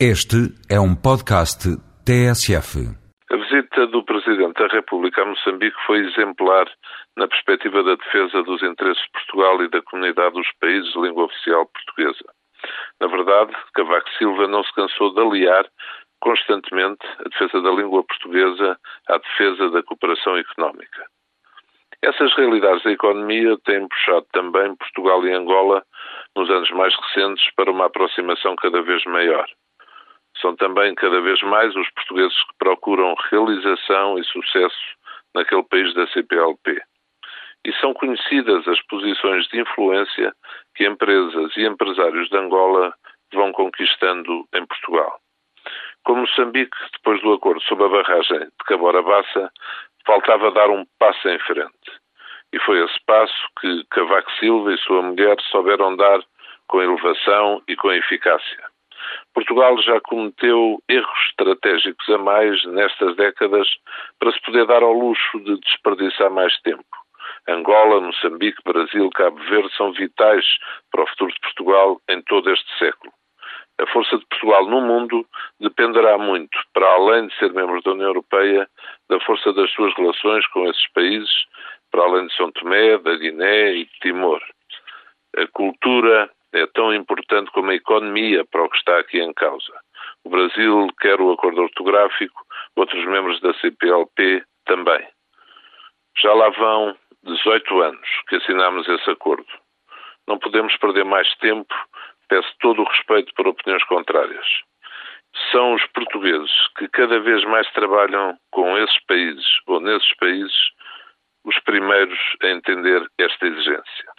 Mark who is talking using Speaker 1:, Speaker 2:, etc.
Speaker 1: Este é um podcast TSF.
Speaker 2: A visita do Presidente da República a Moçambique foi exemplar na perspectiva da defesa dos interesses de Portugal e da comunidade dos países de língua oficial portuguesa. Na verdade, Cavaco Silva não se cansou de aliar constantemente a defesa da língua portuguesa à defesa da cooperação económica. Essas realidades da economia têm puxado também Portugal e Angola nos anos mais recentes para uma aproximação cada vez maior. São também cada vez mais os portugueses que procuram realização e sucesso naquele país da CPLP. E são conhecidas as posições de influência que empresas e empresários de Angola vão conquistando em Portugal. Como Moçambique, depois do acordo sobre a barragem de Cabora Bassa, faltava dar um passo em frente. E foi esse passo que Cavaco Silva e sua mulher souberam dar com elevação e com eficácia. Portugal já cometeu erros estratégicos a mais nestas décadas para se poder dar ao luxo de desperdiçar mais tempo. Angola, Moçambique, Brasil, Cabo Verde são vitais para o futuro de Portugal em todo este século. A força de Portugal no mundo dependerá muito, para além de ser membro da União Europeia, da força das suas relações com esses países, para além de São Tomé, da Guiné e de Timor. A cultura, é tão importante como a economia para o que está aqui em causa. O Brasil quer o acordo ortográfico, outros membros da CPLP também. Já lá vão 18 anos que assinamos esse acordo. Não podemos perder mais tempo, peço todo o respeito por opiniões contrárias. São os portugueses que cada vez mais trabalham com esses países ou nesses países os primeiros a entender esta exigência.